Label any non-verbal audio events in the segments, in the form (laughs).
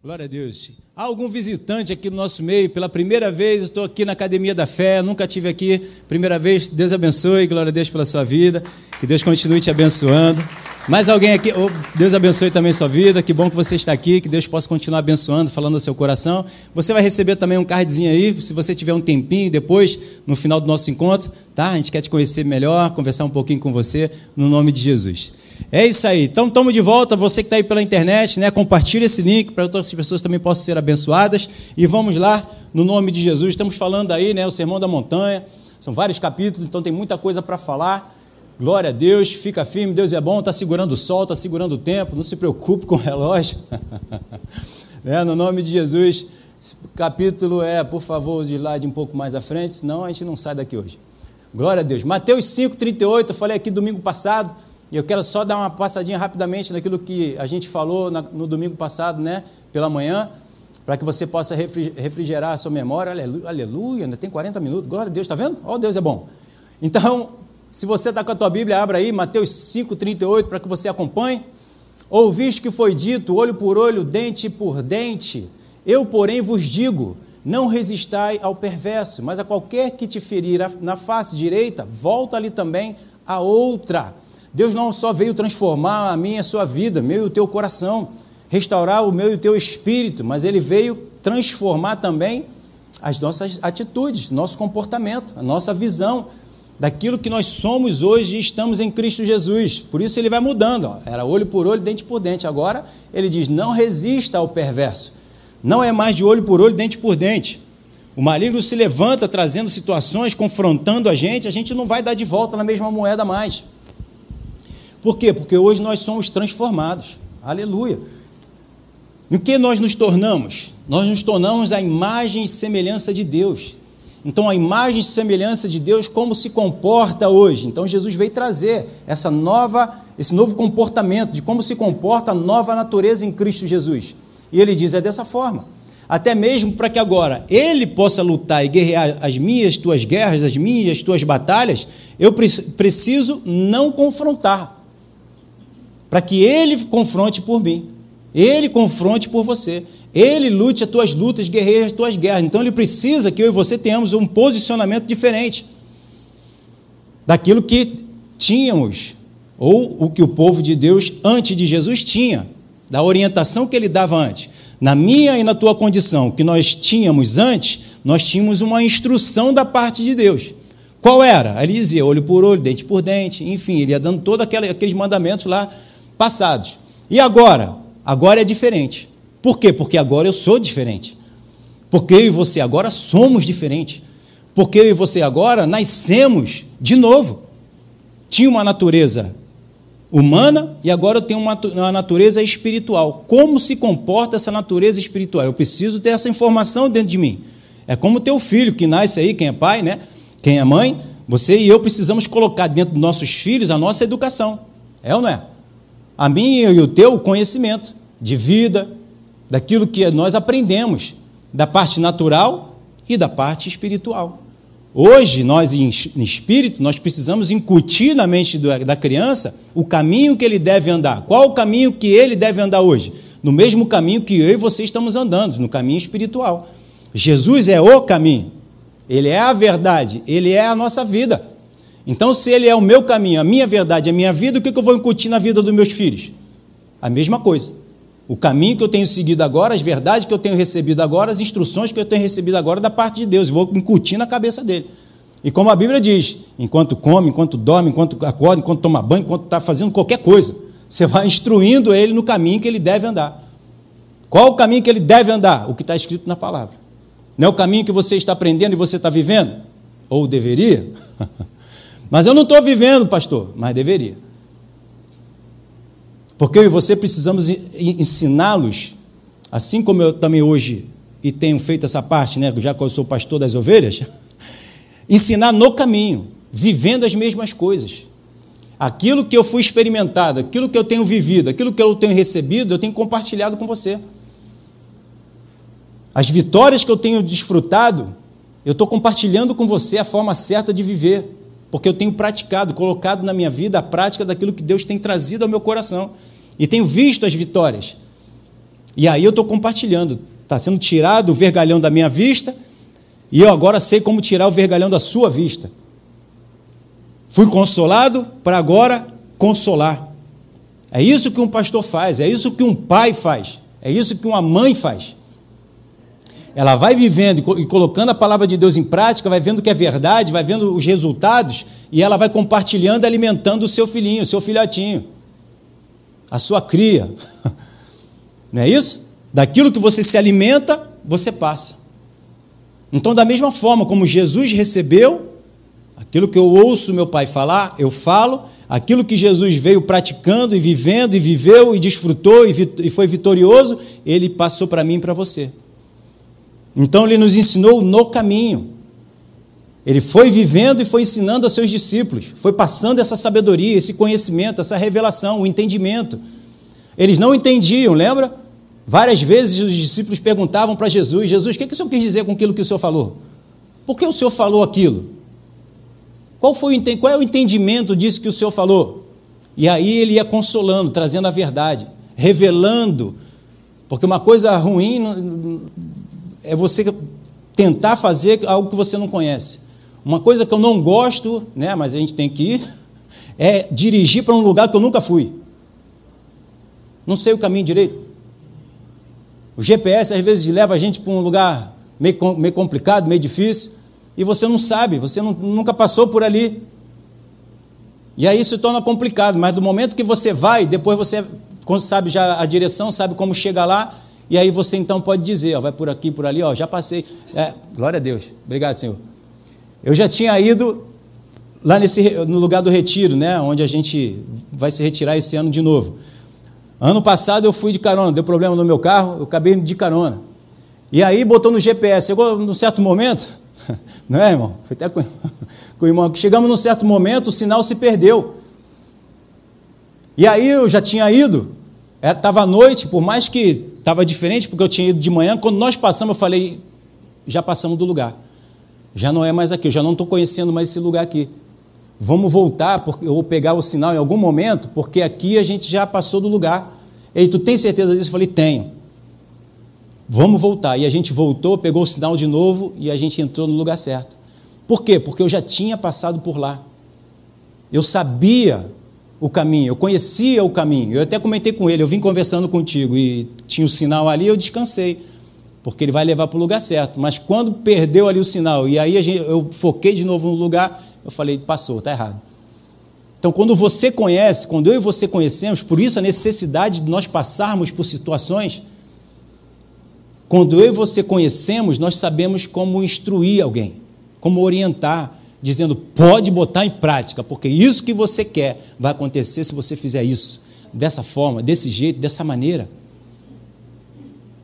Glória a Deus. Há algum visitante aqui no nosso meio? Pela primeira vez, estou aqui na Academia da Fé, nunca tive aqui. Primeira vez, Deus abençoe, glória a Deus pela sua vida. Que Deus continue te abençoando. Mais alguém aqui? Oh, Deus abençoe também sua vida. Que bom que você está aqui, que Deus possa continuar abençoando, falando ao seu coração. Você vai receber também um cardzinho aí, se você tiver um tempinho depois, no final do nosso encontro, tá? A gente quer te conhecer melhor, conversar um pouquinho com você, no nome de Jesus. É isso aí. Então, estamos de volta. Você que está aí pela internet, né? Compartilhe esse link para outras pessoas também possam ser abençoadas. E vamos lá, no nome de Jesus. Estamos falando aí, né? O Sermão da Montanha. São vários capítulos, então tem muita coisa para falar. Glória a Deus, fica firme, Deus é bom, está segurando o sol, está segurando o tempo, não se preocupe com o relógio. (laughs) é, no nome de Jesus. Esse capítulo é, por favor, o slide um pouco mais à frente, senão a gente não sai daqui hoje. Glória a Deus. Mateus 5, 38, eu falei aqui domingo passado. E eu quero só dar uma passadinha rapidamente naquilo que a gente falou no domingo passado, né, pela manhã, para que você possa refrigerar a sua memória. Aleluia, aleluia ainda tem 40 minutos, glória a Deus, está vendo? Ó, oh, Deus é bom. Então, se você está com a tua Bíblia, abra aí, Mateus 5,38, para que você acompanhe. Ouviste que foi dito, olho por olho, dente por dente. Eu, porém, vos digo: não resistai ao perverso, mas a qualquer que te ferir na face direita, volta-lhe também a outra. Deus não só veio transformar a minha e a sua vida, meu e o teu coração, restaurar o meu e o teu espírito, mas ele veio transformar também as nossas atitudes, nosso comportamento, a nossa visão daquilo que nós somos hoje e estamos em Cristo Jesus. Por isso ele vai mudando, ó. era olho por olho, dente por dente. Agora ele diz: não resista ao perverso. Não é mais de olho por olho, dente por dente. O maligno se levanta trazendo situações, confrontando a gente, a gente não vai dar de volta na mesma moeda mais. Por quê? Porque hoje nós somos transformados. Aleluia. No que nós nos tornamos? Nós nos tornamos a imagem e semelhança de Deus. Então, a imagem e semelhança de Deus, como se comporta hoje? Então, Jesus veio trazer essa nova, esse novo comportamento, de como se comporta a nova natureza em Cristo Jesus. E ele diz: é dessa forma. Até mesmo para que agora ele possa lutar e guerrear as minhas, tuas guerras, as minhas, tuas batalhas, eu preciso não confrontar para que ele confronte por mim, ele confronte por você, ele lute as tuas lutas, guerreie as tuas guerras. Então ele precisa que eu e você tenhamos um posicionamento diferente daquilo que tínhamos, ou o que o povo de Deus antes de Jesus tinha, da orientação que ele dava antes. Na minha e na tua condição, que nós tínhamos antes, nós tínhamos uma instrução da parte de Deus. Qual era? Ele dizia olho por olho, dente por dente, enfim, ele ia dando todos aqueles mandamentos lá passados. E agora? Agora é diferente. Por quê? Porque agora eu sou diferente. Porque eu e você agora somos diferentes. Porque eu e você agora nascemos de novo. Tinha uma natureza humana e agora eu tenho uma, uma natureza espiritual. Como se comporta essa natureza espiritual? Eu preciso ter essa informação dentro de mim. É como o teu filho que nasce aí, quem é pai, né? Quem é mãe, você e eu precisamos colocar dentro dos nossos filhos a nossa educação. É ou não é? A minha e o teu conhecimento de vida, daquilo que nós aprendemos, da parte natural e da parte espiritual. Hoje, nós em espírito, nós precisamos incutir na mente da criança o caminho que ele deve andar. Qual o caminho que ele deve andar hoje? No mesmo caminho que eu e você estamos andando, no caminho espiritual. Jesus é o caminho, ele é a verdade, ele é a nossa vida. Então, se ele é o meu caminho, a minha verdade, a minha vida, o que eu vou incutir na vida dos meus filhos? A mesma coisa. O caminho que eu tenho seguido agora, as verdades que eu tenho recebido agora, as instruções que eu tenho recebido agora da parte de Deus, vou incutir na cabeça dele. E como a Bíblia diz, enquanto come, enquanto dorme, enquanto acorda, enquanto toma banho, enquanto está fazendo qualquer coisa, você vai instruindo ele no caminho que ele deve andar. Qual o caminho que ele deve andar? O que está escrito na palavra. Não é o caminho que você está aprendendo e você está vivendo? Ou deveria? (laughs) Mas eu não estou vivendo, pastor, mas deveria. Porque eu e você precisamos ensiná-los, assim como eu também hoje e tenho feito essa parte, né, já que eu sou pastor das ovelhas, (laughs) ensinar no caminho, vivendo as mesmas coisas. Aquilo que eu fui experimentado, aquilo que eu tenho vivido, aquilo que eu tenho recebido, eu tenho compartilhado com você. As vitórias que eu tenho desfrutado, eu estou compartilhando com você a forma certa de viver porque eu tenho praticado, colocado na minha vida a prática daquilo que Deus tem trazido ao meu coração e tenho visto as vitórias. E aí eu estou compartilhando. Está sendo tirado o vergalhão da minha vista, e eu agora sei como tirar o vergalhão da sua vista. Fui consolado para agora consolar. É isso que um pastor faz, é isso que um pai faz, é isso que uma mãe faz. Ela vai vivendo e colocando a palavra de Deus em prática, vai vendo que é verdade, vai vendo os resultados e ela vai compartilhando, alimentando o seu filhinho, o seu filhotinho, a sua cria. (laughs) Não é isso? Daquilo que você se alimenta, você passa. Então, da mesma forma como Jesus recebeu, aquilo que eu ouço meu pai falar, eu falo, aquilo que Jesus veio praticando e vivendo e viveu e desfrutou e foi vitorioso, ele passou para mim e para você. Então ele nos ensinou no caminho. Ele foi vivendo e foi ensinando aos seus discípulos, foi passando essa sabedoria, esse conhecimento, essa revelação, o entendimento. Eles não entendiam, lembra? Várias vezes os discípulos perguntavam para Jesus: Jesus, o que, que o senhor quis dizer com aquilo que o senhor falou? Por que o senhor falou aquilo? Qual, foi, qual é o entendimento disso que o senhor falou? E aí ele ia consolando, trazendo a verdade, revelando, porque uma coisa ruim é você tentar fazer algo que você não conhece. Uma coisa que eu não gosto, né, mas a gente tem que ir, (laughs) é dirigir para um lugar que eu nunca fui. Não sei o caminho direito. O GPS às vezes leva a gente para um lugar meio, meio complicado, meio difícil, e você não sabe, você não, nunca passou por ali. E aí isso torna complicado, mas do momento que você vai, depois você sabe já a direção, sabe como chegar lá, e aí você então pode dizer, ó, vai por aqui, por ali, ó, já passei. É, glória a Deus. Obrigado, Senhor. Eu já tinha ido lá nesse, no lugar do retiro, né, onde a gente vai se retirar esse ano de novo. Ano passado eu fui de carona, deu problema no meu carro, eu acabei de carona. E aí botou no GPS, chegou num certo momento, (laughs) não é, irmão? Foi até com, (laughs) com o irmão, que chegamos num certo momento, o sinal se perdeu. E aí eu já tinha ido, estava à noite, por mais que estava diferente, porque eu tinha ido de manhã, quando nós passamos, eu falei, já passamos do lugar. Já não é mais aqui, eu já não estou conhecendo mais esse lugar aqui. Vamos voltar, porque, ou pegar o sinal em algum momento, porque aqui a gente já passou do lugar. Ele, tu tem certeza disso? Eu falei, tenho. Vamos voltar. E a gente voltou, pegou o sinal de novo e a gente entrou no lugar certo. Por quê? Porque eu já tinha passado por lá. Eu sabia o caminho, eu conhecia o caminho. Eu até comentei com ele, eu vim conversando contigo e tinha o sinal ali, eu descansei, porque ele vai levar para o lugar certo. Mas quando perdeu ali o sinal e aí gente, eu foquei de novo no lugar, eu falei, passou, está errado. Então, quando você conhece, quando eu e você conhecemos, por isso a necessidade de nós passarmos por situações, quando eu e você conhecemos, nós sabemos como instruir alguém, como orientar, dizendo, pode botar em prática, porque isso que você quer vai acontecer se você fizer isso, dessa forma, desse jeito, dessa maneira.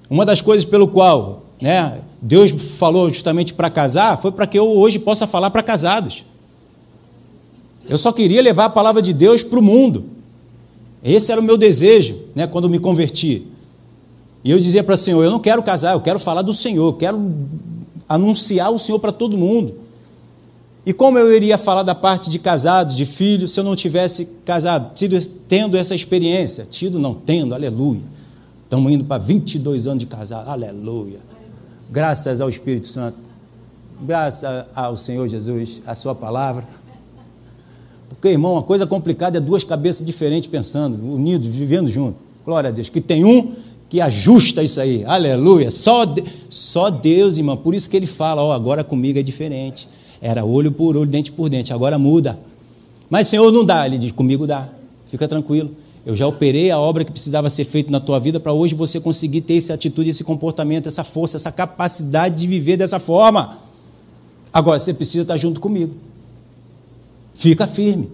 Uma das coisas pelo qual né, Deus falou justamente para casar foi para que eu hoje possa falar para casados. Eu só queria levar a palavra de Deus para o mundo. Esse era o meu desejo, né, quando me converti. E eu dizia para o Senhor: eu não quero casar, eu quero falar do Senhor, eu quero anunciar o Senhor para todo mundo. E como eu iria falar da parte de casado, de filho, se eu não tivesse casado, tido, tendo essa experiência? Tido, não tendo, aleluia. Estamos indo para 22 anos de casado, aleluia. Graças ao Espírito Santo, graças ao Senhor Jesus, a Sua palavra. Porque, irmão, uma coisa complicada é duas cabeças diferentes pensando, unidos, vivendo juntos. Glória a Deus. Que tem um que ajusta isso aí. Aleluia. Só, só Deus, irmão. Por isso que ele fala: Ó, agora comigo é diferente. Era olho por olho, dente por dente. Agora muda. Mas, Senhor, não dá. Ele diz: Comigo dá. Fica tranquilo. Eu já operei a obra que precisava ser feita na tua vida para hoje você conseguir ter essa atitude, esse comportamento, essa força, essa capacidade de viver dessa forma. Agora você precisa estar junto comigo. Fica firme.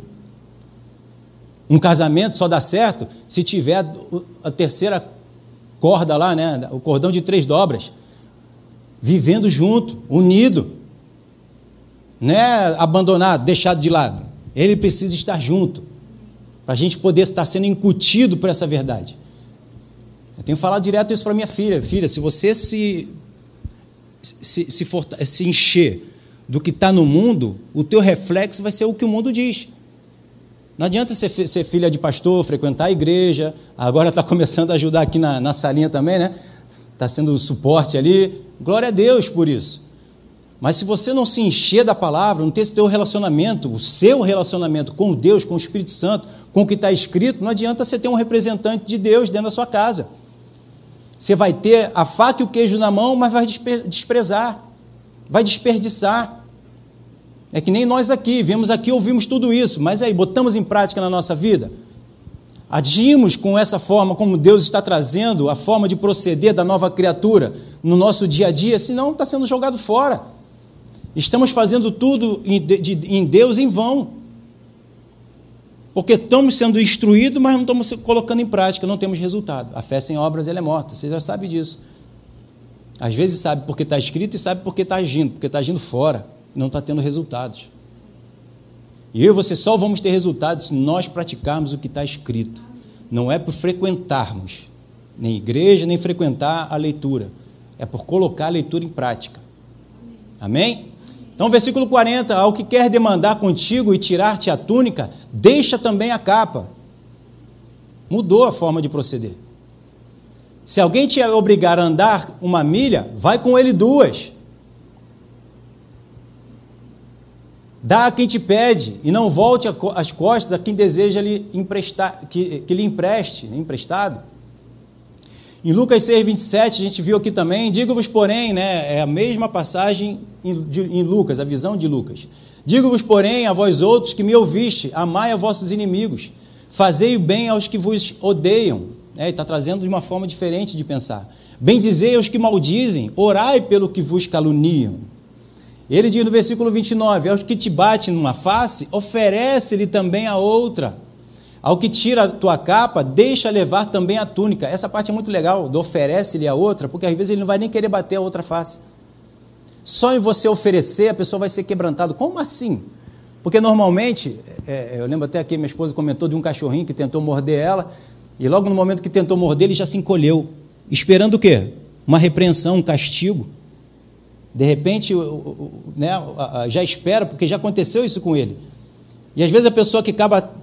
Um casamento só dá certo se tiver a terceira corda lá, né? O cordão de três dobras. Vivendo junto, unido. Não é abandonado, deixado de lado. Ele precisa estar junto. Para a gente poder estar sendo incutido por essa verdade. Eu tenho falado direto isso para minha filha. Filha, se você se, se, se, for, se encher do que está no mundo, o teu reflexo vai ser o que o mundo diz. Não adianta ser, ser filha de pastor, frequentar a igreja, agora está começando a ajudar aqui na, na salinha também, né? Está sendo suporte ali. Glória a Deus por isso. Mas se você não se encher da palavra, não ter esse teu relacionamento, o seu relacionamento com Deus, com o Espírito Santo, com o que está escrito, não adianta você ter um representante de Deus dentro da sua casa. Você vai ter a faca e o queijo na mão, mas vai desprezar, vai desperdiçar. É que nem nós aqui, viemos aqui, ouvimos tudo isso, mas aí, botamos em prática na nossa vida? Agimos com essa forma como Deus está trazendo, a forma de proceder da nova criatura no nosso dia a dia, senão está sendo jogado fora. Estamos fazendo tudo em Deus em vão. Porque estamos sendo instruídos, mas não estamos colocando em prática, não temos resultado. A fé sem obras ela é morta, você já sabe disso. Às vezes sabe porque está escrito e sabe porque está agindo, porque está agindo fora não está tendo resultados. E eu e você só vamos ter resultados se nós praticarmos o que está escrito. Não é por frequentarmos nem igreja, nem frequentar a leitura. É por colocar a leitura em prática. Amém? Então, versículo 40: Ao que quer demandar contigo e tirar-te a túnica, deixa também a capa. Mudou a forma de proceder. Se alguém te obrigar a andar uma milha, vai com ele duas. Dá a quem te pede, e não volte as costas a quem deseja lhe emprestar, que, que lhe empreste, né, emprestado. Em Lucas 6, 27, a gente viu aqui também, digo-vos, porém, né, é a mesma passagem em, de, em Lucas, a visão de Lucas. Digo-vos, porém, a vós outros que me ouviste, amai a vossos inimigos, fazei o bem aos que vos odeiam. É, está trazendo de uma forma diferente de pensar. Bendizei aos que maldizem, orai pelo que vos caluniam. Ele diz no versículo 29: Aos que te bate numa face, oferece-lhe também a outra. Ao que tira a tua capa, deixa levar também a túnica. Essa parte é muito legal, do oferece-lhe a outra, porque às vezes ele não vai nem querer bater a outra face. Só em você oferecer, a pessoa vai ser quebrantada. Como assim? Porque normalmente, é, eu lembro até que minha esposa comentou de um cachorrinho que tentou morder ela, e logo no momento que tentou morder, ele já se encolheu, esperando o quê? Uma repreensão, um castigo. De repente, né, já espera, porque já aconteceu isso com ele. E às vezes a pessoa que acaba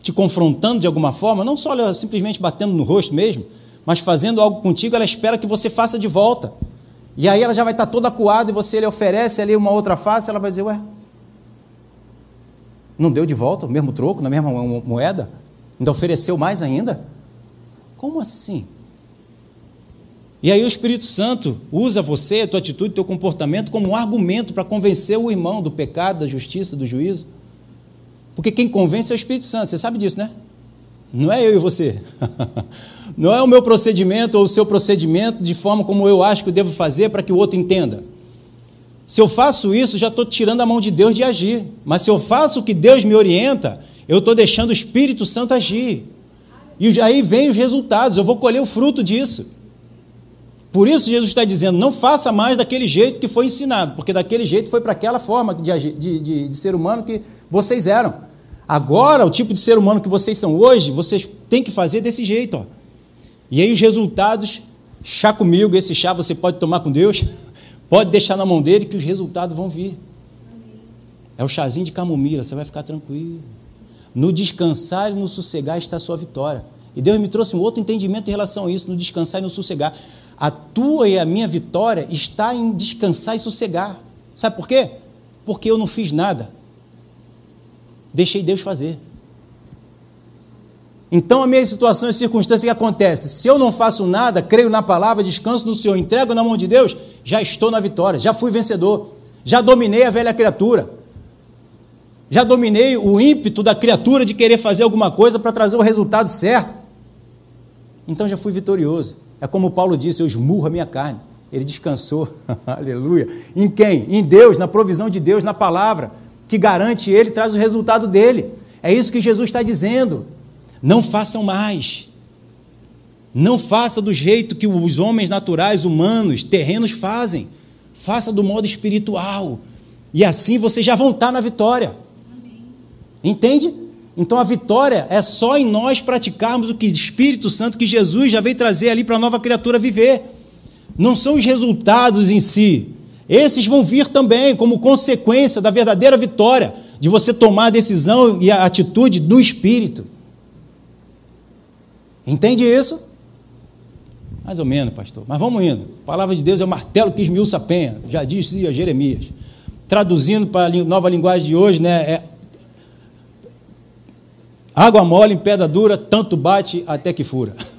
te confrontando de alguma forma, não só simplesmente batendo no rosto mesmo, mas fazendo algo contigo, ela espera que você faça de volta. E aí ela já vai estar toda acuada e você lhe oferece ali uma outra face, ela vai dizer, ué, não deu de volta o mesmo troco, na mesma moeda? Ainda ofereceu mais ainda? Como assim? E aí o Espírito Santo usa você, a tua atitude, teu comportamento como um argumento para convencer o irmão do pecado, da justiça, do juízo. Porque quem convence é o Espírito Santo, você sabe disso, né? Não é eu e você. (laughs) Não é o meu procedimento ou o seu procedimento de forma como eu acho que eu devo fazer para que o outro entenda. Se eu faço isso, já estou tirando a mão de Deus de agir. Mas se eu faço o que Deus me orienta, eu estou deixando o Espírito Santo agir. E aí vem os resultados, eu vou colher o fruto disso. Por isso Jesus está dizendo: não faça mais daquele jeito que foi ensinado, porque daquele jeito foi para aquela forma de, de, de, de, ser humano que vocês eram. Agora, o tipo de ser humano que vocês são hoje, vocês têm que fazer desse jeito. Ó. E aí os resultados, chá comigo, esse chá você pode tomar com Deus, (laughs) pode deixar na mão dele que os resultados vão vir. É o chazinho de camomila, você vai ficar tranquilo. No descansar e no sossegar está a sua vitória. E Deus me trouxe um outro entendimento em relação a isso, no descansar e no sossegar. A tua e a minha vitória está em descansar e sossegar. Sabe por quê? Porque eu não fiz nada. Deixei Deus fazer. Então a minha situação e circunstância que acontece, se eu não faço nada, creio na palavra, descanso no Senhor, entrego na mão de Deus, já estou na vitória, já fui vencedor, já dominei a velha criatura, já dominei o ímpeto da criatura de querer fazer alguma coisa para trazer o resultado certo. Então já fui vitorioso. É como Paulo disse: Eu esmurro a minha carne. Ele descansou, (laughs) aleluia. Em quem? Em Deus, na provisão de Deus, na palavra, que garante Ele, traz o resultado dele. É isso que Jesus está dizendo. Não façam mais. Não faça do jeito que os homens naturais, humanos, terrenos fazem. Faça do modo espiritual. E assim vocês já vão estar na vitória. Entende? Então a vitória é só em nós praticarmos o que o Espírito Santo, que Jesus já veio trazer ali para a nova criatura viver. Não são os resultados em si. Esses vão vir também como consequência da verdadeira vitória. de você tomar a decisão e a atitude do Espírito. Entende isso? Mais ou menos, pastor. Mas vamos indo. A palavra de Deus é o martelo que esmiuça a penha, já disse a Jeremias. Traduzindo para a nova linguagem de hoje, né, é água mole em pedra dura, tanto bate até que fura. (laughs)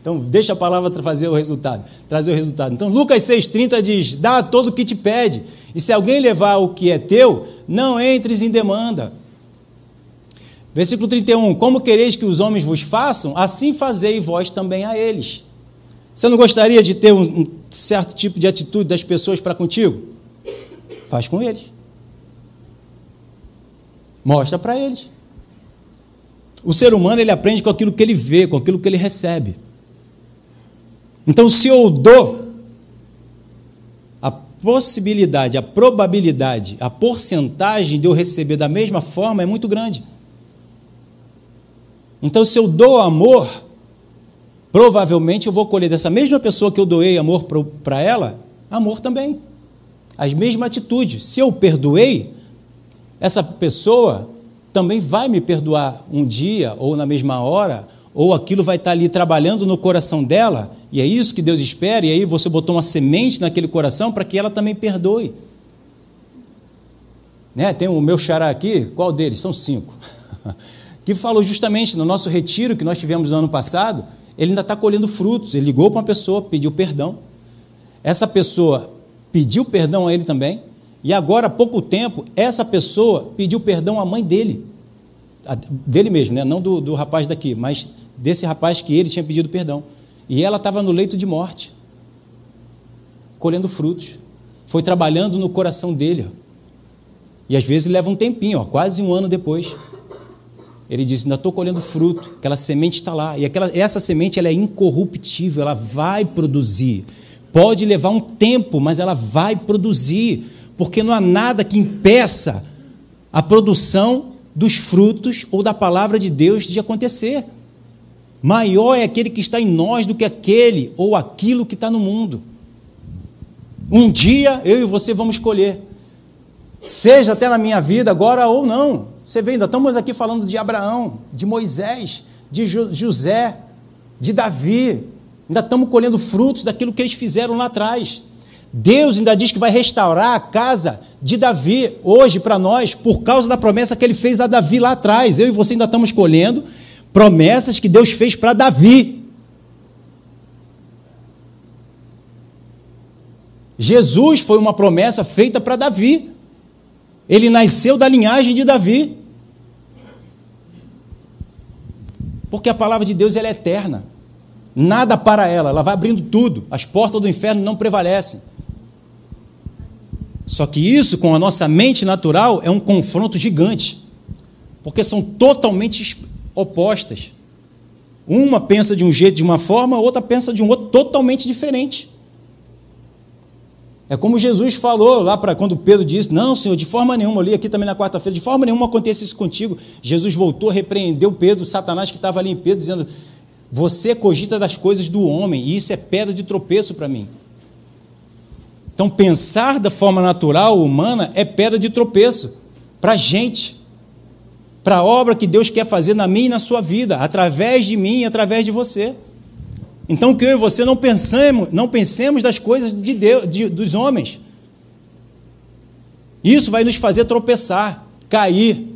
Então, deixa a palavra fazer o resultado, trazer o resultado. Então, Lucas 6,30 diz: dá todo o que te pede, e se alguém levar o que é teu, não entres em demanda. Versículo 31: Como quereis que os homens vos façam, assim fazei vós também a eles. Você não gostaria de ter um, certo tipo de atitude das pessoas para contigo? Faz com eles. Mostra para eles. O ser humano ele aprende com aquilo que ele vê, com aquilo que ele recebe. Então, se eu dou a possibilidade, a probabilidade, a porcentagem de eu receber da mesma forma é muito grande. Então, se eu dou amor, provavelmente eu vou colher dessa mesma pessoa que eu doei amor para ela, amor também. As mesmas atitudes. Se eu perdoei, essa pessoa também vai me perdoar um dia ou na mesma hora ou aquilo vai estar ali trabalhando no coração dela, e é isso que Deus espera, e aí você botou uma semente naquele coração para que ela também perdoe. Né? Tem o meu xará aqui, qual deles? São cinco. (laughs) que falou justamente no nosso retiro que nós tivemos no ano passado, ele ainda está colhendo frutos. Ele ligou para uma pessoa, pediu perdão. Essa pessoa pediu perdão a ele também, e agora, há pouco tempo, essa pessoa pediu perdão à mãe dele. Dele mesmo, né? não do, do rapaz daqui, mas desse rapaz que ele tinha pedido perdão. E ela estava no leito de morte, colhendo frutos. Foi trabalhando no coração dele. E às vezes leva um tempinho, ó, quase um ano depois. Ele disse: Ainda estou colhendo fruto, aquela semente está lá. E aquela, essa semente ela é incorruptível, ela vai produzir. Pode levar um tempo, mas ela vai produzir, porque não há nada que impeça a produção dos frutos ou da palavra de Deus de acontecer. Maior é aquele que está em nós do que aquele ou aquilo que está no mundo. Um dia eu e você vamos escolher, seja até na minha vida agora ou não. Você vê, ainda estamos aqui falando de Abraão, de Moisés, de José, de Davi. Ainda estamos colhendo frutos daquilo que eles fizeram lá atrás. Deus ainda diz que vai restaurar a casa de Davi hoje para nós, por causa da promessa que ele fez a Davi lá atrás. Eu e você ainda estamos colhendo promessas que Deus fez para Davi. Jesus foi uma promessa feita para Davi. Ele nasceu da linhagem de Davi. Porque a palavra de Deus é eterna. Nada para ela, ela vai abrindo tudo. As portas do inferno não prevalecem. Só que isso, com a nossa mente natural, é um confronto gigante. Porque são totalmente opostas. Uma pensa de um jeito, de uma forma, outra pensa de um outro totalmente diferente. É como Jesus falou lá para quando Pedro disse: Não, Senhor, de forma nenhuma, eu li aqui também na quarta-feira, de forma nenhuma acontece isso contigo. Jesus voltou, repreendeu Pedro, Satanás que estava ali em Pedro, dizendo: Você cogita das coisas do homem, e isso é pedra de tropeço para mim. Então, pensar da forma natural, humana, é pedra de tropeço para a gente para a obra que Deus quer fazer na minha e na sua vida, através de mim e através de você. Então que eu e você não pensemos, não pensemos das coisas de Deus, de, dos homens. Isso vai nos fazer tropeçar, cair.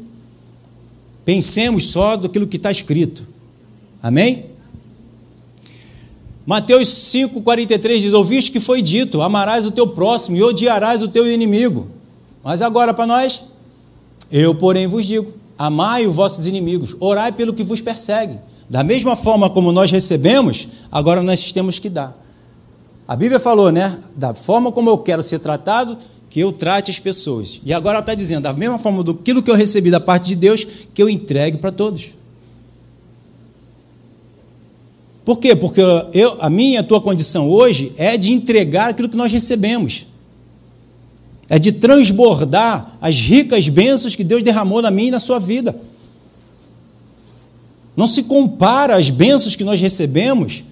Pensemos só daquilo que está escrito. Amém? Mateus 5,43 diz: Ouviste que foi dito: Amarás o teu próximo e odiarás o teu inimigo. Mas agora para nós, eu, porém, vos digo: Amai os vossos inimigos, orai pelo que vos persegue. Da mesma forma como nós recebemos, agora nós temos que dar. A Bíblia falou, né? Da forma como eu quero ser tratado, que eu trate as pessoas. E agora ela está dizendo, da mesma forma do que eu recebi da parte de Deus, que eu entregue para todos. Por quê? Porque eu, a minha a tua condição hoje é de entregar aquilo que nós recebemos é de transbordar as ricas bênçãos que Deus derramou na minha e na sua vida. Não se compara as bênçãos que nós recebemos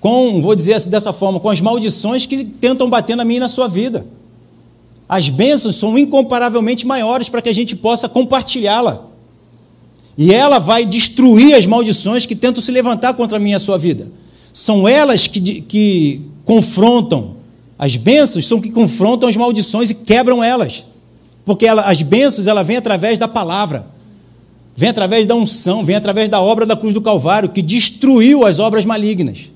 com, vou dizer dessa forma, com as maldições que tentam bater na minha e na sua vida. as bênçãos são incomparavelmente maiores para que a gente possa compartilhá-la. E ela vai destruir as maldições que tentam se levantar contra a minha e a sua vida. São elas que, que confrontam, as bênçãos são que confrontam as maldições e quebram elas. Porque ela, as bênçãos ela vem através da palavra, vem através da unção, vem através da obra da cruz do Calvário, que destruiu as obras malignas.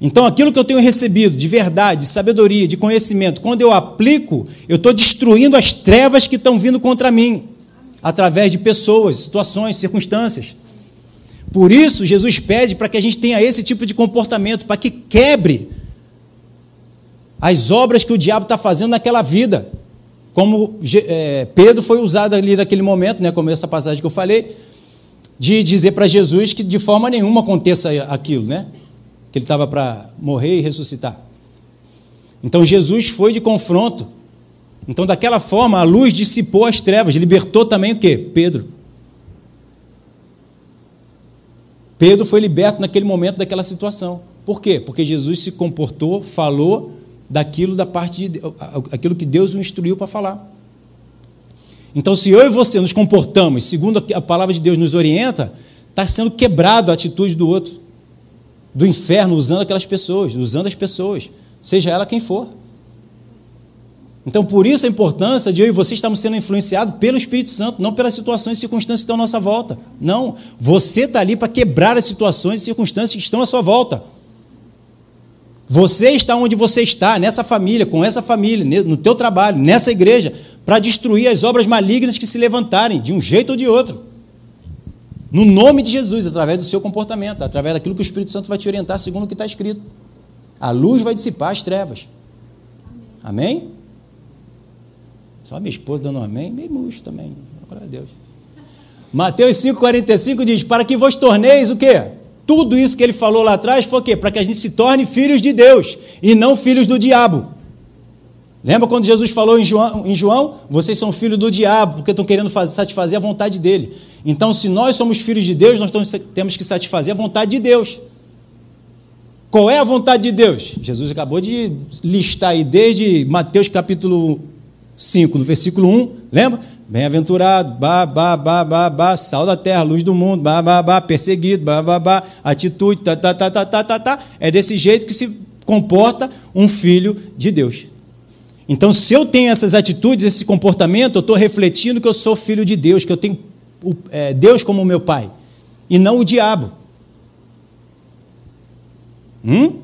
Então, aquilo que eu tenho recebido de verdade, de sabedoria, de conhecimento, quando eu aplico, eu estou destruindo as trevas que estão vindo contra mim através de pessoas, situações, circunstâncias. Por isso, Jesus pede para que a gente tenha esse tipo de comportamento, para que quebre as obras que o diabo está fazendo naquela vida. Como é, Pedro foi usado ali naquele momento, né, como essa passagem que eu falei, de dizer para Jesus que de forma nenhuma aconteça aquilo, né? Que ele estava para morrer e ressuscitar. Então Jesus foi de confronto então, daquela forma, a luz dissipou as trevas, libertou também o quê? Pedro. Pedro foi liberto naquele momento daquela situação. Por quê? Porque Jesus se comportou, falou daquilo da parte de aquilo que Deus o instruiu para falar. Então, se eu e você nos comportamos segundo a palavra de Deus nos orienta, está sendo quebrado a atitude do outro, do inferno, usando aquelas pessoas, usando as pessoas, seja ela quem for. Então, por isso a importância de eu e você estarmos sendo influenciados pelo Espírito Santo, não pelas situações e circunstâncias que estão à nossa volta. Não. Você está ali para quebrar as situações e circunstâncias que estão à sua volta. Você está onde você está, nessa família, com essa família, no teu trabalho, nessa igreja, para destruir as obras malignas que se levantarem, de um jeito ou de outro. No nome de Jesus, através do seu comportamento, através daquilo que o Espírito Santo vai te orientar, segundo o que está escrito. A luz vai dissipar as trevas. Amém? Só minha esposa dando um amém, meio murcho também. Glória a Deus. Mateus 5,45 diz: Para que vos torneis o quê? Tudo isso que ele falou lá atrás foi o quê? Para que a gente se torne filhos de Deus e não filhos do diabo. Lembra quando Jesus falou em João, em João? Vocês são filhos do diabo, porque estão querendo fazer, satisfazer a vontade dele. Então, se nós somos filhos de Deus, nós temos que satisfazer a vontade de Deus. Qual é a vontade de Deus? Jesus acabou de listar aí desde Mateus capítulo 5, no versículo 1, lembra? Bem-aventurado, ba, ba, ba, ba, ba, sal da terra, luz do mundo, ba, ba, ba, perseguido, ba, ba, ba, atitude, tá, tá, tá, tá, tá, tá, tá. É desse jeito que se comporta um filho de Deus. Então, se eu tenho essas atitudes, esse comportamento, eu estou refletindo que eu sou filho de Deus, que eu tenho é, Deus como meu pai, e não o diabo. Hum?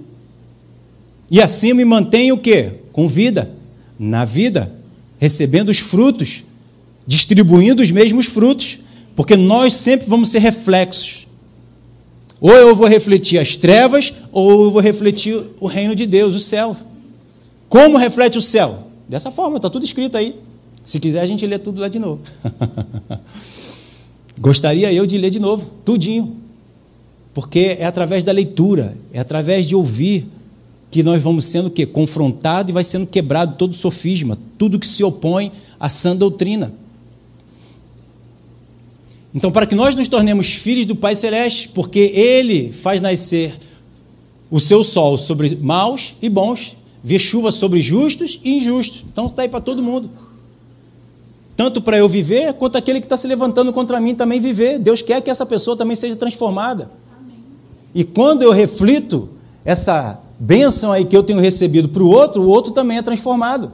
E assim me mantenho o quê? Com vida, na vida recebendo os frutos, distribuindo os mesmos frutos, porque nós sempre vamos ser reflexos. Ou eu vou refletir as trevas, ou eu vou refletir o reino de Deus, o céu. Como reflete o céu? Dessa forma, está tudo escrito aí. Se quiser, a gente lê tudo lá de novo. (laughs) Gostaria eu de ler de novo, tudinho. Porque é através da leitura, é através de ouvir, que nós vamos sendo que confrontado e vai sendo quebrado todo sofisma, tudo que se opõe à sã doutrina. Então, para que nós nos tornemos filhos do Pai Celeste, porque Ele faz nascer o seu sol sobre maus e bons, vê chuva sobre justos e injustos. Então está aí para todo mundo. Tanto para eu viver, quanto aquele que está se levantando contra mim também viver. Deus quer que essa pessoa também seja transformada. Amém. E quando eu reflito essa bênção aí que eu tenho recebido para o outro, o outro também é transformado.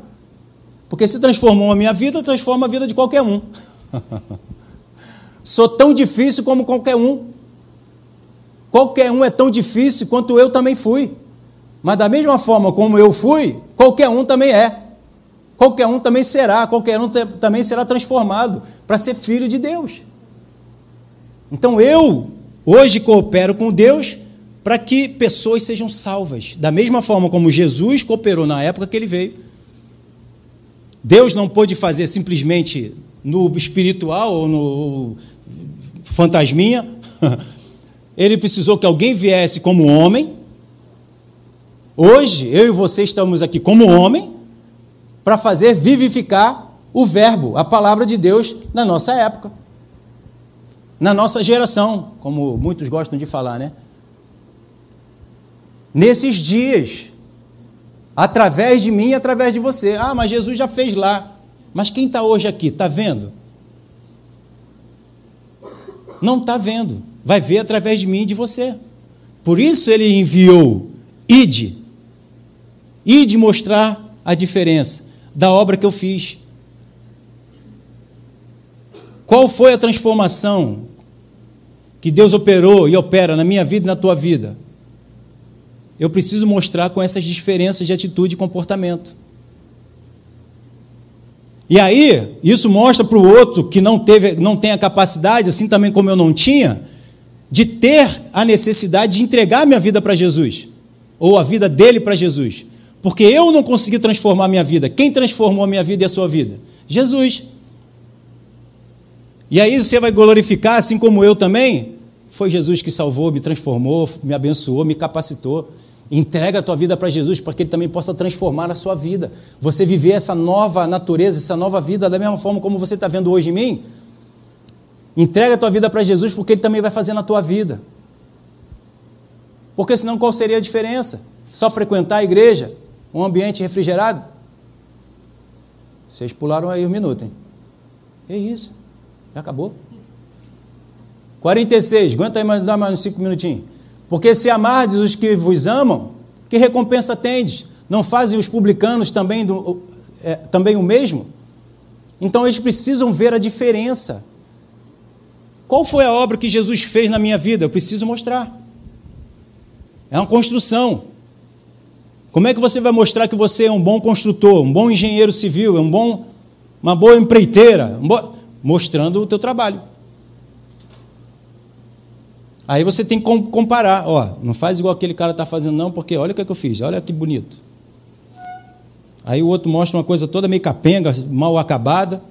Porque se transformou a minha vida, transforma a vida de qualquer um. (laughs) Sou tão difícil como qualquer um. Qualquer um é tão difícil quanto eu também fui. Mas da mesma forma como eu fui, qualquer um também é. Qualquer um também será, qualquer um também será transformado para ser filho de Deus. Então eu hoje coopero com Deus para que pessoas sejam salvas, da mesma forma como Jesus cooperou na época que ele veio. Deus não pôde fazer simplesmente no espiritual ou no fantasminha. (laughs) Ele precisou que alguém viesse como homem. Hoje, eu e você estamos aqui como homem para fazer vivificar o Verbo, a palavra de Deus na nossa época. Na nossa geração, como muitos gostam de falar, né? Nesses dias, através de mim e através de você. Ah, mas Jesus já fez lá. Mas quem está hoje aqui, está vendo? Não está vendo. Vai ver através de mim e de você. Por isso ele enviou, ide, ide mostrar a diferença da obra que eu fiz. Qual foi a transformação que Deus operou e opera na minha vida e na tua vida? Eu preciso mostrar com essas diferenças de atitude e comportamento. E aí, isso mostra para o outro que não, teve, não tem a capacidade, assim também como eu não tinha, de ter a necessidade de entregar minha vida para Jesus, ou a vida dele para Jesus. Porque eu não consegui transformar a minha vida. Quem transformou a minha vida e a sua vida? Jesus. E aí você vai glorificar, assim como eu também. Foi Jesus que salvou, me transformou, me abençoou, me capacitou. Entrega a tua vida para Jesus para que Ele também possa transformar a sua vida. Você viver essa nova natureza, essa nova vida, da mesma forma como você está vendo hoje em mim. Entrega a tua vida para Jesus porque Ele também vai fazer na tua vida. Porque senão qual seria a diferença? Só frequentar a igreja, um ambiente refrigerado? Vocês pularam aí um minuto, hein? É isso. Já acabou? 46, aguenta aí mais, mais uns 5 minutinhos. Porque se amardes os que vos amam, que recompensa tendes? Não fazem os publicanos também, do, é, também o mesmo? Então eles precisam ver a diferença. Qual foi a obra que Jesus fez na minha vida? Eu preciso mostrar. É uma construção. Como é que você vai mostrar que você é um bom construtor, um bom engenheiro civil, um bom, uma boa empreiteira? Um bo... Mostrando o teu trabalho. Aí você tem que comparar, ó, não faz igual aquele cara está fazendo não, porque olha o que, é que eu fiz, olha que bonito. Aí o outro mostra uma coisa toda meio capenga, mal acabada.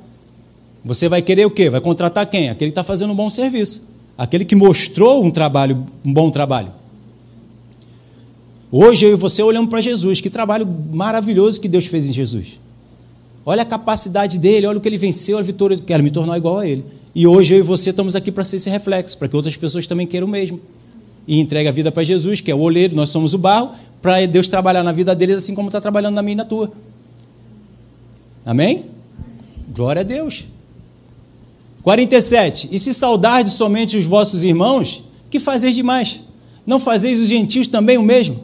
Você vai querer o quê? Vai contratar quem? Aquele que está fazendo um bom serviço. Aquele que mostrou um trabalho, um bom trabalho. Hoje eu e você olhamos para Jesus, que trabalho maravilhoso que Deus fez em Jesus. Olha a capacidade dele, olha o que ele venceu, a vitória, quero me tornar igual a ele. E hoje eu e você estamos aqui para ser esse reflexo, para que outras pessoas também queiram o mesmo. E entregue a vida para Jesus, que é o oleiro, nós somos o barro, para Deus trabalhar na vida deles assim como está trabalhando na minha e na tua. Amém? Glória a Deus. 47. E se saudardes somente os vossos irmãos, que fazeis demais? Não fazeis os gentios também o mesmo?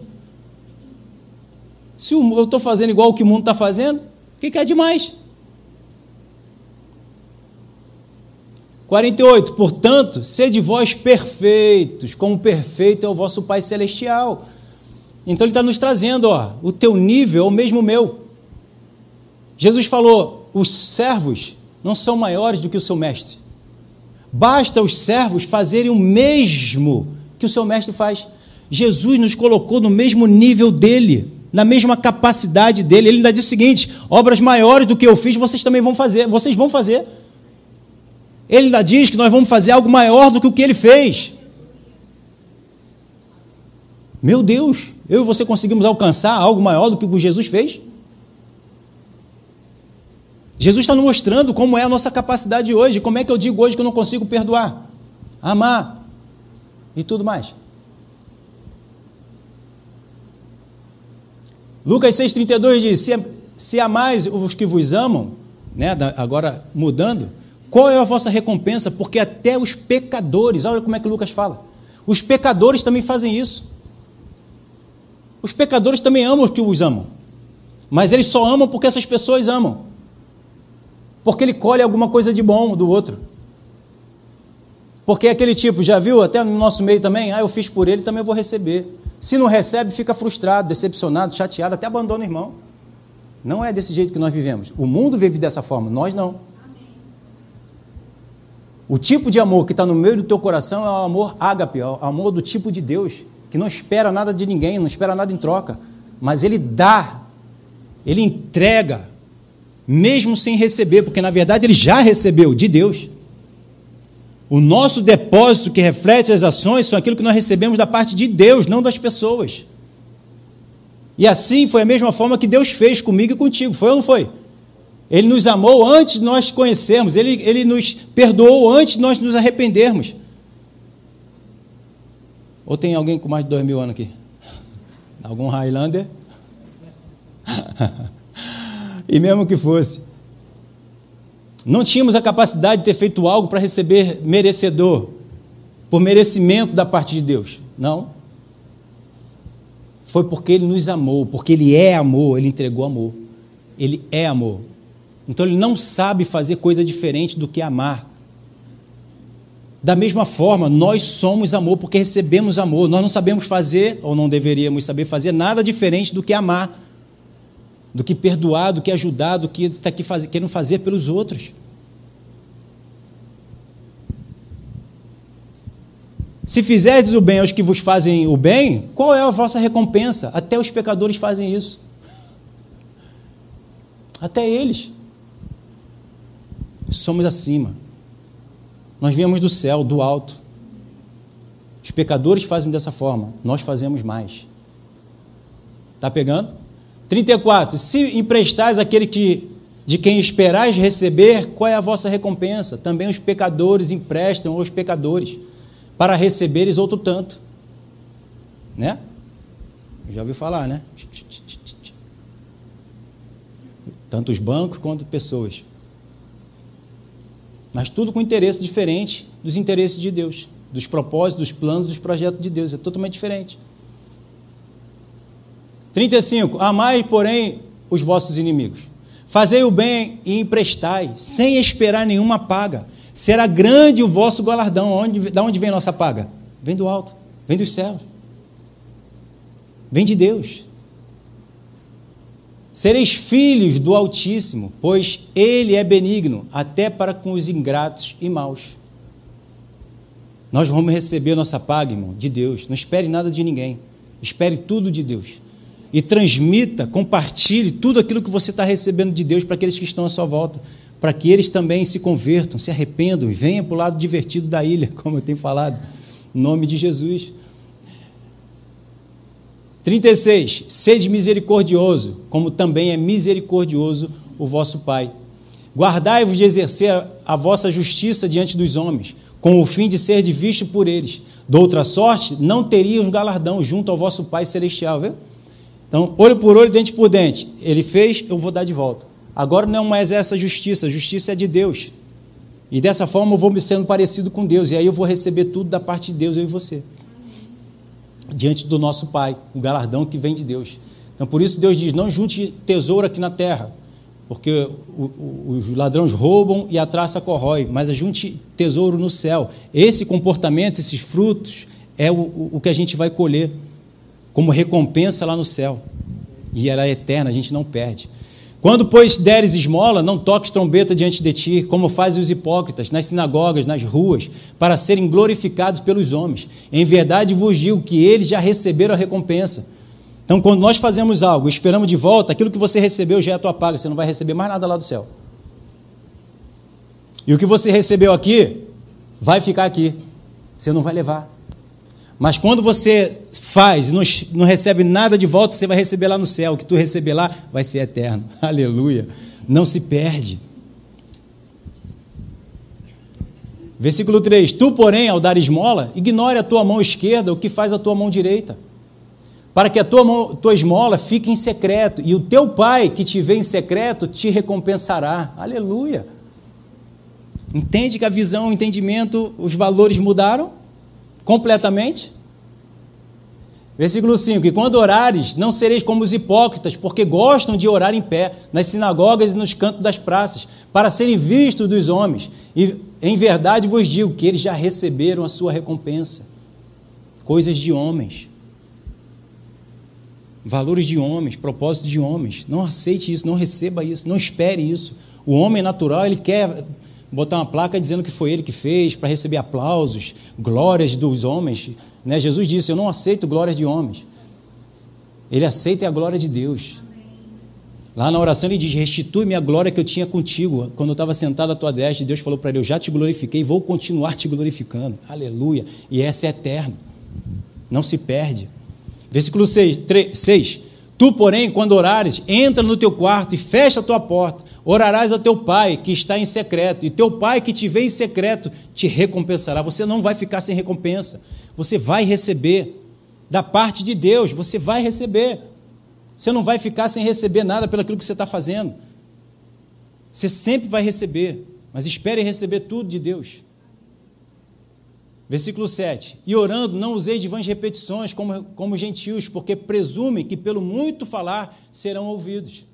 Se eu estou fazendo igual o que o mundo está fazendo, o que, que é demais? 48. Portanto, sede vós perfeitos, como perfeito é o vosso Pai Celestial. Então ele está nos trazendo, ó, o teu nível é o mesmo meu. Jesus falou: os servos não são maiores do que o seu mestre. Basta os servos fazerem o mesmo que o seu mestre faz. Jesus nos colocou no mesmo nível dele, na mesma capacidade dele. Ele ainda disse o seguinte: obras maiores do que eu fiz, vocês também vão fazer. Vocês vão fazer. Ele ainda diz que nós vamos fazer algo maior do que o que ele fez. Meu Deus, eu e você conseguimos alcançar algo maior do que o que Jesus fez? Jesus está nos mostrando como é a nossa capacidade hoje. Como é que eu digo hoje que eu não consigo perdoar, amar e tudo mais? Lucas 6,32 diz: se, se amais os que vos amam, né, agora mudando, qual é a vossa recompensa? Porque até os pecadores, olha como é que Lucas fala. Os pecadores também fazem isso. Os pecadores também amam os que os amam. Mas eles só amam porque essas pessoas amam. Porque ele colhe alguma coisa de bom do outro. Porque é aquele tipo, já viu, até no nosso meio também, ah, eu fiz por ele, também vou receber. Se não recebe, fica frustrado, decepcionado, chateado, até abandona o irmão. Não é desse jeito que nós vivemos. O mundo vive dessa forma, nós não. O tipo de amor que está no meio do teu coração é o amor ágape, é o amor do tipo de Deus, que não espera nada de ninguém, não espera nada em troca, mas ele dá, ele entrega, mesmo sem receber, porque na verdade ele já recebeu de Deus. O nosso depósito que reflete as ações são aquilo que nós recebemos da parte de Deus, não das pessoas. E assim foi a mesma forma que Deus fez comigo e contigo, foi ou não foi? Ele nos amou antes de nós conhecermos, ele, ele nos perdoou antes de nós nos arrependermos. Ou tem alguém com mais de dois mil anos aqui? Algum Highlander? (laughs) e mesmo que fosse. Não tínhamos a capacidade de ter feito algo para receber merecedor, por merecimento da parte de Deus. Não. Foi porque Ele nos amou, porque Ele é amor, Ele entregou amor. Ele é amor. Então Ele não sabe fazer coisa diferente do que amar. Da mesma forma, nós somos amor porque recebemos amor. Nós não sabemos fazer, ou não deveríamos saber fazer, nada diferente do que amar do que perdoar, do que ajudar, do que está aqui faz, querendo fazer pelos outros. Se fizerdes o bem aos que vos fazem o bem, qual é a vossa recompensa? Até os pecadores fazem isso. Até eles. Somos acima. Nós viemos do céu, do alto. Os pecadores fazem dessa forma, nós fazemos mais. Está pegando? 34. Se emprestais aquele que, de quem esperais receber, qual é a vossa recompensa? Também os pecadores emprestam aos pecadores, para receberes outro tanto. Né? Já ouviu falar, né? Tanto os bancos quanto pessoas. Mas tudo com interesse diferente dos interesses de Deus, dos propósitos, dos planos, dos projetos de Deus. É totalmente diferente. 35. Amai, porém, os vossos inimigos. Fazei o bem e emprestai, sem esperar nenhuma paga. Será grande o vosso galardão. Onde, da onde vem nossa paga? Vem do alto, vem dos céus. Vem de Deus. Sereis filhos do Altíssimo, pois Ele é benigno, até para com os ingratos e maus. Nós vamos receber nossa paga, irmão, de Deus. Não espere nada de ninguém. Espere tudo de Deus e transmita, compartilhe tudo aquilo que você está recebendo de Deus para aqueles que estão à sua volta, para que eles também se convertam, se arrependam e venham para o lado divertido da ilha, (laughs) como eu tenho falado, em nome de Jesus. 36. Sede misericordioso, como também é misericordioso o vosso Pai. Guardai-vos de exercer a vossa justiça diante dos homens, com o fim de ser visto por eles. De outra sorte, não teriam galardão junto ao vosso Pai Celestial. Viu? Então, olho por olho, dente por dente. Ele fez, eu vou dar de volta. Agora não é mais essa justiça, a justiça é de Deus. E dessa forma eu vou me sendo parecido com Deus, e aí eu vou receber tudo da parte de Deus, eu e você. Diante do nosso Pai, o galardão que vem de Deus. Então por isso Deus diz: não junte tesouro aqui na terra, porque os ladrões roubam e a traça corrói, mas junte tesouro no céu. Esse comportamento, esses frutos, é o, o que a gente vai colher como recompensa lá no céu. E ela é eterna, a gente não perde. Quando, pois, deres esmola, não toques trombeta diante de ti, como fazem os hipócritas, nas sinagogas, nas ruas, para serem glorificados pelos homens. Em verdade vos digo que eles já receberam a recompensa. Então, quando nós fazemos algo, esperamos de volta, aquilo que você recebeu já é a tua paga, você não vai receber mais nada lá do céu. E o que você recebeu aqui, vai ficar aqui. Você não vai levar. Mas quando você faz não, não recebe nada de volta, você vai receber lá no céu. O que tu receber lá vai ser eterno. (laughs) Aleluia. Não se perde. Versículo 3: Tu, porém, ao dar esmola, ignore a tua mão esquerda o que faz a tua mão direita, para que a tua, mão, tua esmola fique em secreto, e o teu pai que te vê em secreto te recompensará. Aleluia. Entende que a visão, o entendimento, os valores mudaram? completamente. Versículo 5: E quando orares, não sereis como os hipócritas, porque gostam de orar em pé, nas sinagogas e nos cantos das praças, para serem vistos dos homens. E em verdade vos digo que eles já receberam a sua recompensa. Coisas de homens, valores de homens, propósitos de homens. Não aceite isso, não receba isso, não espere isso. O homem natural, ele quer botar uma placa dizendo que foi ele que fez, para receber aplausos, glórias dos homens. Né? Jesus disse: Eu não aceito glórias de homens. Ele aceita a glória de Deus. Lá na oração ele diz: Restitui-me a glória que eu tinha contigo. Quando eu estava sentado à tua destra, Deus falou para ele: Eu já te glorifiquei, vou continuar te glorificando. Aleluia. E essa é eterna. Não se perde. Versículo 6, 3, 6. Tu, porém, quando orares, entra no teu quarto e fecha a tua porta Orarás a teu pai que está em secreto, e teu pai que te vê em secreto te recompensará. Você não vai ficar sem recompensa, você vai receber da parte de Deus, você vai receber. Você não vai ficar sem receber nada pelo que você está fazendo. Você sempre vai receber, mas espere receber tudo de Deus. Versículo 7. E orando, não useis de vãs repetições como, como gentios, porque presumem que pelo muito falar serão ouvidos.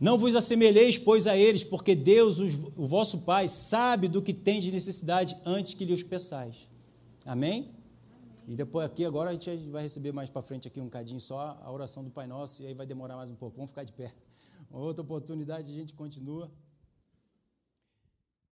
Não vos assemelheis, pois, a eles, porque Deus, o vosso Pai, sabe do que tem de necessidade antes que lhe os peçais. Amém? E depois aqui, agora a gente vai receber mais para frente aqui um cadinho só a oração do Pai Nosso, e aí vai demorar mais um pouco. Vamos ficar de pé. Outra oportunidade a gente continua.